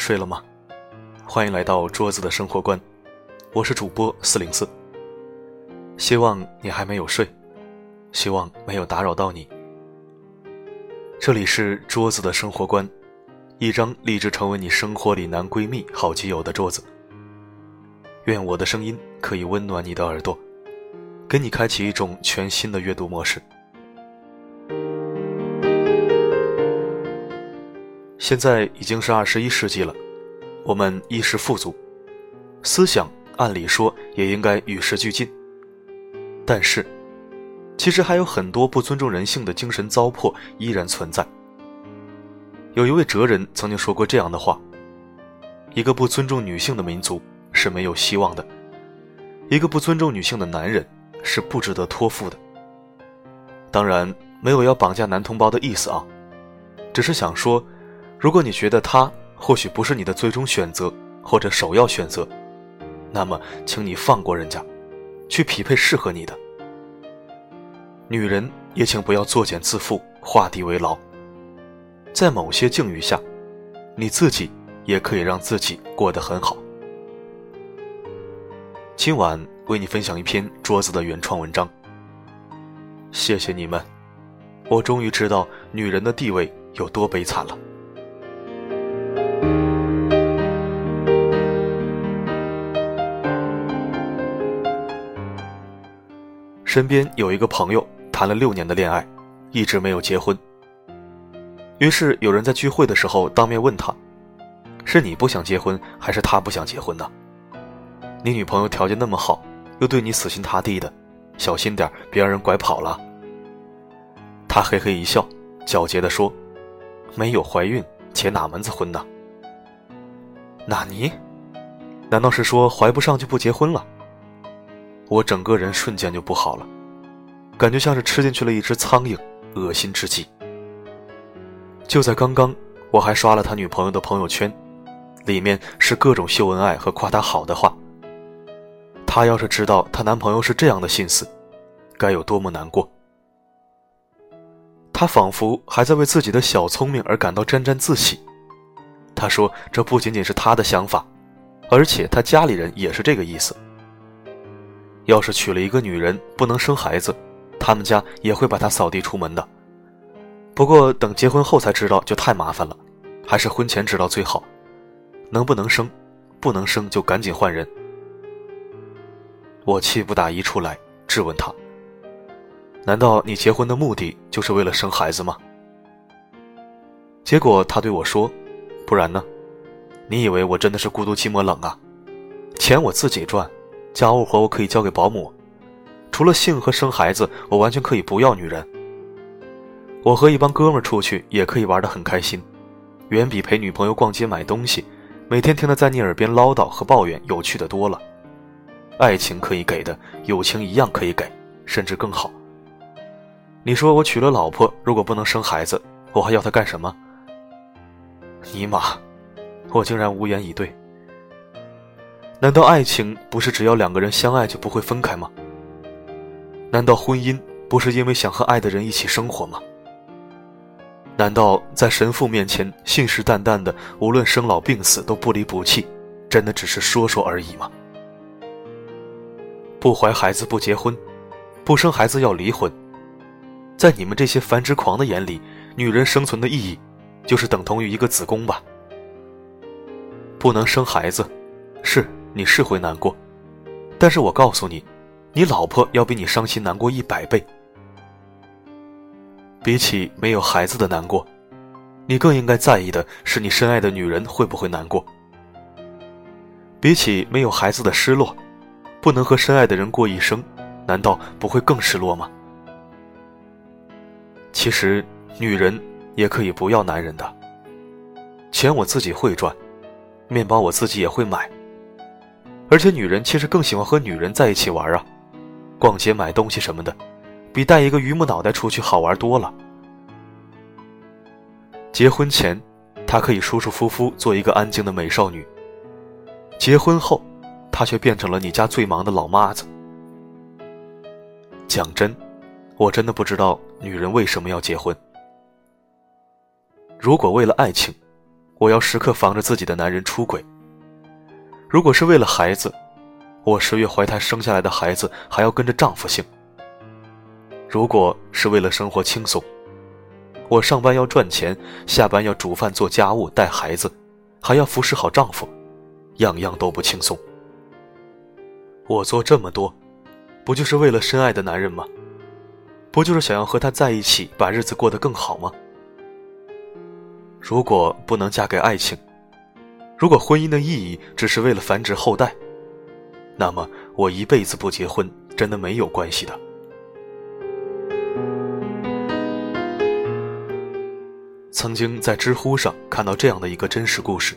睡了吗？欢迎来到桌子的生活观，我是主播四零四。希望你还没有睡，希望没有打扰到你。这里是桌子的生活观，一张立志成为你生活里男闺蜜、好基友的桌子。愿我的声音可以温暖你的耳朵，给你开启一种全新的阅读模式。现在已经是二十一世纪了，我们衣食富足，思想按理说也应该与时俱进。但是，其实还有很多不尊重人性的精神糟粕依然存在。有一位哲人曾经说过这样的话：“一个不尊重女性的民族是没有希望的，一个不尊重女性的男人是不值得托付的。”当然，没有要绑架男同胞的意思啊，只是想说。如果你觉得他或许不是你的最终选择或者首要选择，那么，请你放过人家，去匹配适合你的。女人也请不要作茧自缚、画地为牢。在某些境遇下，你自己也可以让自己过得很好。今晚为你分享一篇桌子的原创文章。谢谢你们，我终于知道女人的地位有多悲惨了。身边有一个朋友谈了六年的恋爱，一直没有结婚。于是有人在聚会的时候当面问他：“是你不想结婚，还是他不想结婚呢？你女朋友条件那么好，又对你死心塌地的，小心点，别让人拐跑了。”他嘿嘿一笑，狡黠地说：“没有怀孕，结哪门子婚呢？”纳尼？难道是说怀不上就不结婚了？我整个人瞬间就不好了，感觉像是吃进去了一只苍蝇，恶心至极。就在刚刚，我还刷了他女朋友的朋友圈，里面是各种秀恩爱和夸他好的话。她要是知道她男朋友是这样的心思，该有多么难过。她仿佛还在为自己的小聪明而感到沾沾自喜。她说：“这不仅仅是她的想法，而且她家里人也是这个意思。”要是娶了一个女人不能生孩子，他们家也会把她扫地出门的。不过等结婚后才知道就太麻烦了，还是婚前知道最好。能不能生，不能生就赶紧换人。我气不打一处来，质问他：难道你结婚的目的就是为了生孩子吗？结果他对我说：不然呢？你以为我真的是孤独寂寞冷啊？钱我自己赚。家务活我可以交给保姆，除了性和生孩子，我完全可以不要女人。我和一帮哥们出去也可以玩得很开心，远比陪女朋友逛街买东西，每天听她在你耳边唠叨和抱怨有趣的多了。爱情可以给的，友情一样可以给，甚至更好。你说我娶了老婆，如果不能生孩子，我还要她干什么？尼玛，我竟然无言以对。难道爱情不是只要两个人相爱就不会分开吗？难道婚姻不是因为想和爱的人一起生活吗？难道在神父面前信誓旦旦的无论生老病死都不离不弃，真的只是说说而已吗？不怀孩子不结婚，不生孩子要离婚，在你们这些繁殖狂的眼里，女人生存的意义，就是等同于一个子宫吧？不能生孩子，是。你是会难过，但是我告诉你，你老婆要比你伤心难过一百倍。比起没有孩子的难过，你更应该在意的是你深爱的女人会不会难过。比起没有孩子的失落，不能和深爱的人过一生，难道不会更失落吗？其实，女人也可以不要男人的，钱我自己会赚，面包我自己也会买。而且女人其实更喜欢和女人在一起玩啊，逛街买东西什么的，比带一个榆木脑袋出去好玩多了。结婚前，她可以舒舒服服做一个安静的美少女；结婚后，她却变成了你家最忙的老妈子。讲真，我真的不知道女人为什么要结婚。如果为了爱情，我要时刻防着自己的男人出轨。如果是为了孩子，我十月怀胎生下来的孩子还要跟着丈夫姓。如果是为了生活轻松，我上班要赚钱，下班要煮饭做家务带孩子，还要服侍好丈夫，样样都不轻松。我做这么多，不就是为了深爱的男人吗？不就是想要和他在一起，把日子过得更好吗？如果不能嫁给爱情，如果婚姻的意义只是为了繁殖后代，那么我一辈子不结婚，真的没有关系的。曾经在知乎上看到这样的一个真实故事：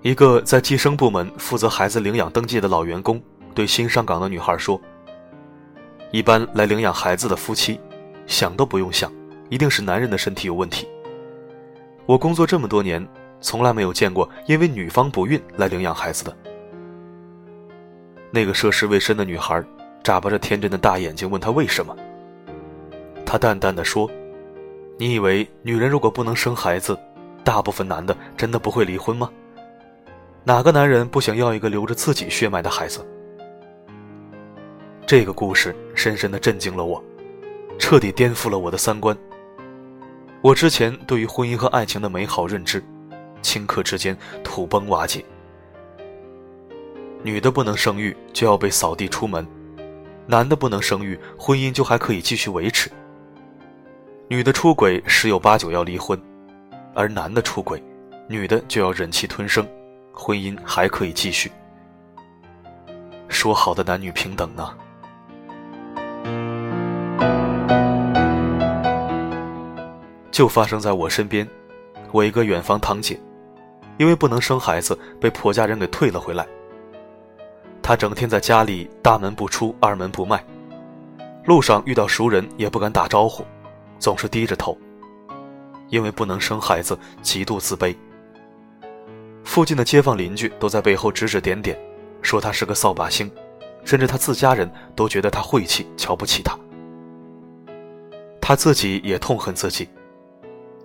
一个在计生部门负责孩子领养登记的老员工，对新上岗的女孩说。一般来领养孩子的夫妻，想都不用想，一定是男人的身体有问题。我工作这么多年，从来没有见过因为女方不孕来领养孩子的。那个涉世未深的女孩眨巴着天真的大眼睛问他为什么。他淡淡的说：“你以为女人如果不能生孩子，大部分男的真的不会离婚吗？哪个男人不想要一个流着自己血脉的孩子？”这个故事深深的震惊了我，彻底颠覆了我的三观。我之前对于婚姻和爱情的美好认知，顷刻之间土崩瓦解。女的不能生育就要被扫地出门，男的不能生育，婚姻就还可以继续维持。女的出轨十有八九要离婚，而男的出轨，女的就要忍气吞声，婚姻还可以继续。说好的男女平等呢？就发生在我身边，我一个远房堂姐，因为不能生孩子，被婆家人给退了回来。她整天在家里大门不出，二门不迈，路上遇到熟人也不敢打招呼，总是低着头。因为不能生孩子，极度自卑。附近的街坊邻居都在背后指指点点，说她是个扫把星，甚至她自家人都觉得她晦气，瞧不起她。她自己也痛恨自己。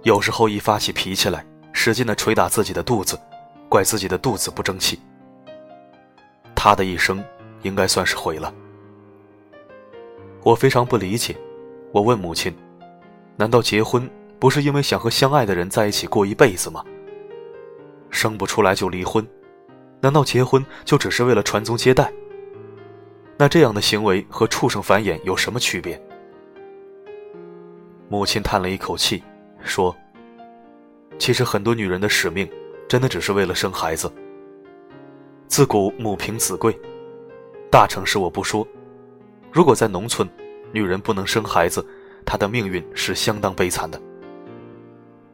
有时候一发起脾气来，使劲的捶打自己的肚子，怪自己的肚子不争气。他的一生应该算是毁了。我非常不理解，我问母亲：“难道结婚不是因为想和相爱的人在一起过一辈子吗？生不出来就离婚，难道结婚就只是为了传宗接代？那这样的行为和畜生繁衍有什么区别？”母亲叹了一口气。说：“其实很多女人的使命，真的只是为了生孩子。自古母凭子贵，大城市我不说，如果在农村，女人不能生孩子，她的命运是相当悲惨的。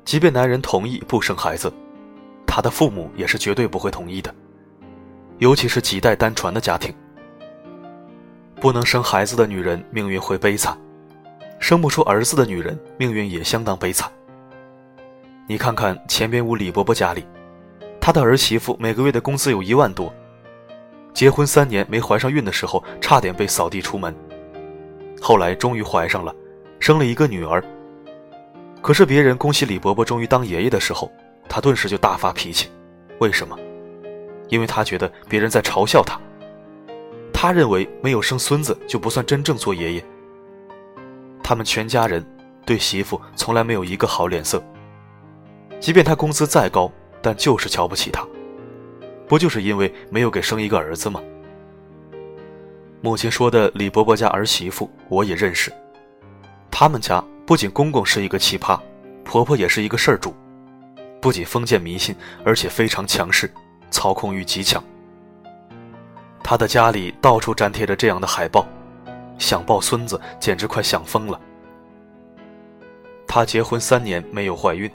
即便男人同意不生孩子，她的父母也是绝对不会同意的，尤其是几代单传的家庭，不能生孩子的女人命运会悲惨。”生不出儿子的女人，命运也相当悲惨。你看看前边屋李伯伯家里，他的儿媳妇每个月的工资有一万多，结婚三年没怀上孕的时候，差点被扫地出门。后来终于怀上了，生了一个女儿。可是别人恭喜李伯伯终于当爷爷的时候，他顿时就大发脾气。为什么？因为他觉得别人在嘲笑他。他认为没有生孙子就不算真正做爷爷。他们全家人对媳妇从来没有一个好脸色。即便他工资再高，但就是瞧不起他。不就是因为没有给生一个儿子吗？母亲说的李伯伯家儿媳妇，我也认识。他们家不仅公公是一个奇葩，婆婆也是一个事儿主，不仅封建迷信，而且非常强势，操控欲极强。他的家里到处粘贴着这样的海报。想抱孙子，简直快想疯了。他结婚三年没有怀孕，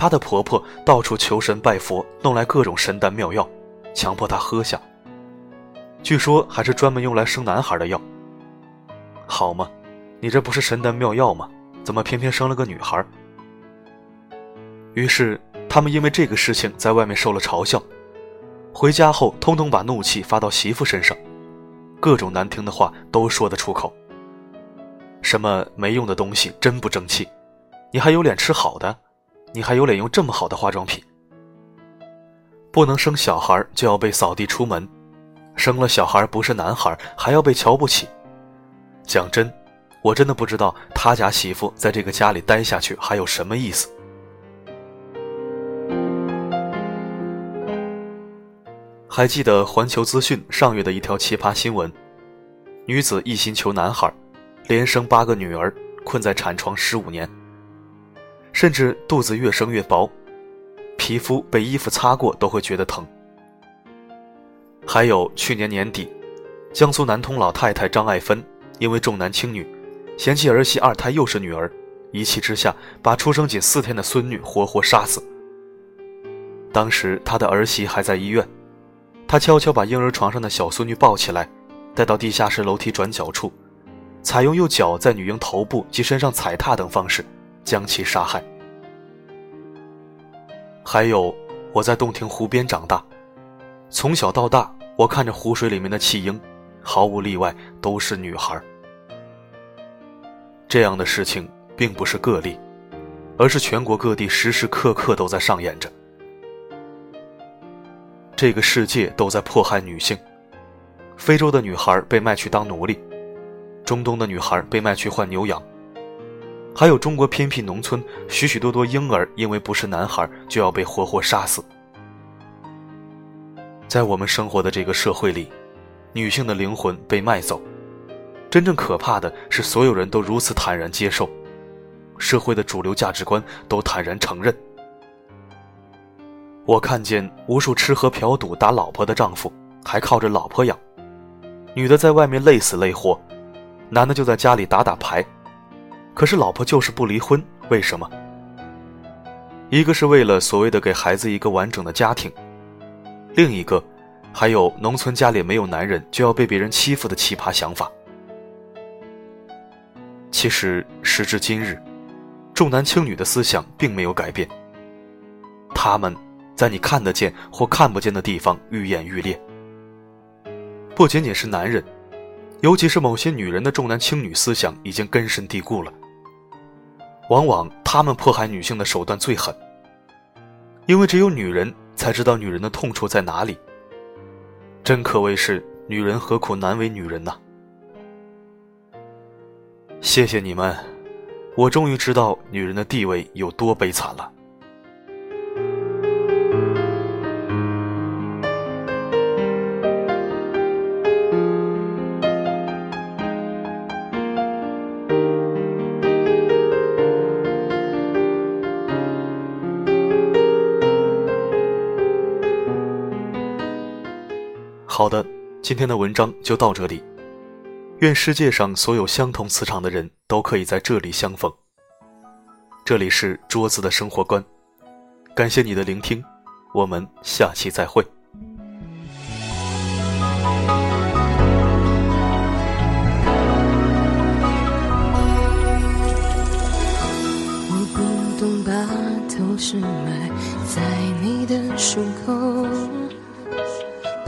她的婆婆到处求神拜佛，弄来各种神丹妙药，强迫她喝下。据说还是专门用来生男孩的药。好吗？你这不是神丹妙药吗？怎么偏偏生了个女孩？于是他们因为这个事情在外面受了嘲笑，回家后通通把怒气发到媳妇身上。各种难听的话都说得出口。什么没用的东西，真不争气！你还有脸吃好的？你还有脸用这么好的化妆品？不能生小孩就要被扫地出门，生了小孩不是男孩还要被瞧不起。讲真，我真的不知道他家媳妇在这个家里待下去还有什么意思。还记得环球资讯上月的一条奇葩新闻：女子一心求男孩，连生八个女儿，困在产床十五年，甚至肚子越生越薄。皮肤被衣服擦过都会觉得疼。还有去年年底，江苏南通老太太张爱芬因为重男轻女，嫌弃儿媳二胎又是女儿，一气之下把出生仅四天的孙女活活杀死。当时她的儿媳还在医院，她悄悄把婴儿床上的小孙女抱起来，带到地下室楼梯转角处，采用用脚在女婴头部及身上踩踏等方式将其杀害。还有，我在洞庭湖边长大，从小到大，我看着湖水里面的弃婴，毫无例外都是女孩。这样的事情并不是个例，而是全国各地时时刻刻都在上演着。这个世界都在迫害女性，非洲的女孩被卖去当奴隶，中东的女孩被卖去换牛羊。还有中国偏僻农村，许许多多婴儿因为不是男孩，就要被活活杀死。在我们生活的这个社会里，女性的灵魂被卖走，真正可怕的是所有人都如此坦然接受，社会的主流价值观都坦然承认。我看见无数吃喝嫖赌打老婆的丈夫，还靠着老婆养，女的在外面累死累活，男的就在家里打打牌。可是老婆就是不离婚，为什么？一个是为了所谓的给孩子一个完整的家庭，另一个，还有农村家里没有男人就要被别人欺负的奇葩想法。其实时至今日，重男轻女的思想并没有改变。他们在你看得见或看不见的地方愈演愈烈。不仅仅是男人，尤其是某些女人的重男轻女思想已经根深蒂固了。往往他们迫害女性的手段最狠，因为只有女人才知道女人的痛处在哪里。真可谓是女人何苦难为女人呐！谢谢你们，我终于知道女人的地位有多悲惨了。好的，今天的文章就到这里。愿世界上所有相同磁场的人都可以在这里相逢。这里是桌子的生活观，感谢你的聆听，我们下期再会。我不懂把头是埋在你的胸口。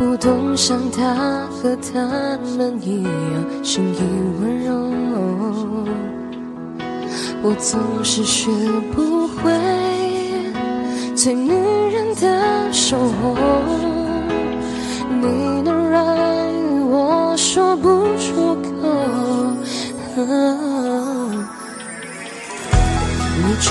不懂像他和他们一样心意温柔，我总是学不会最女人的守候。你的软语我说不出口，你终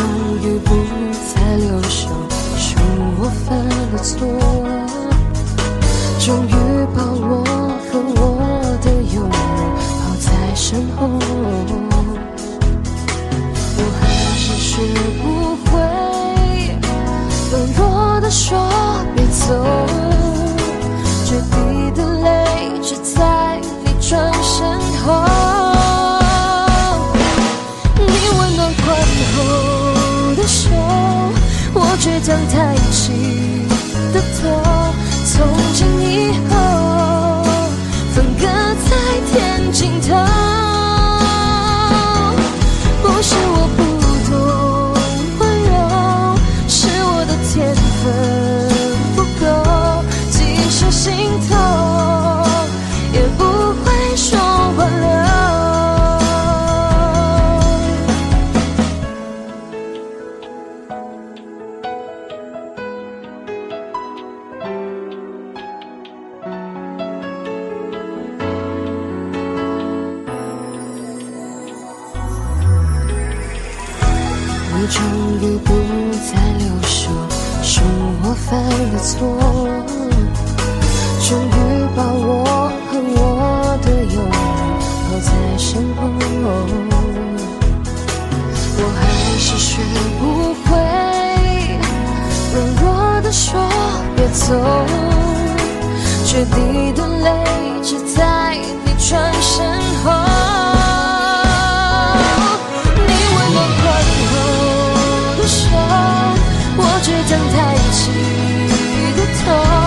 不会软弱地说别走，决堤的泪只在你转身后。你为我宽厚的手，我倔强抬起的头。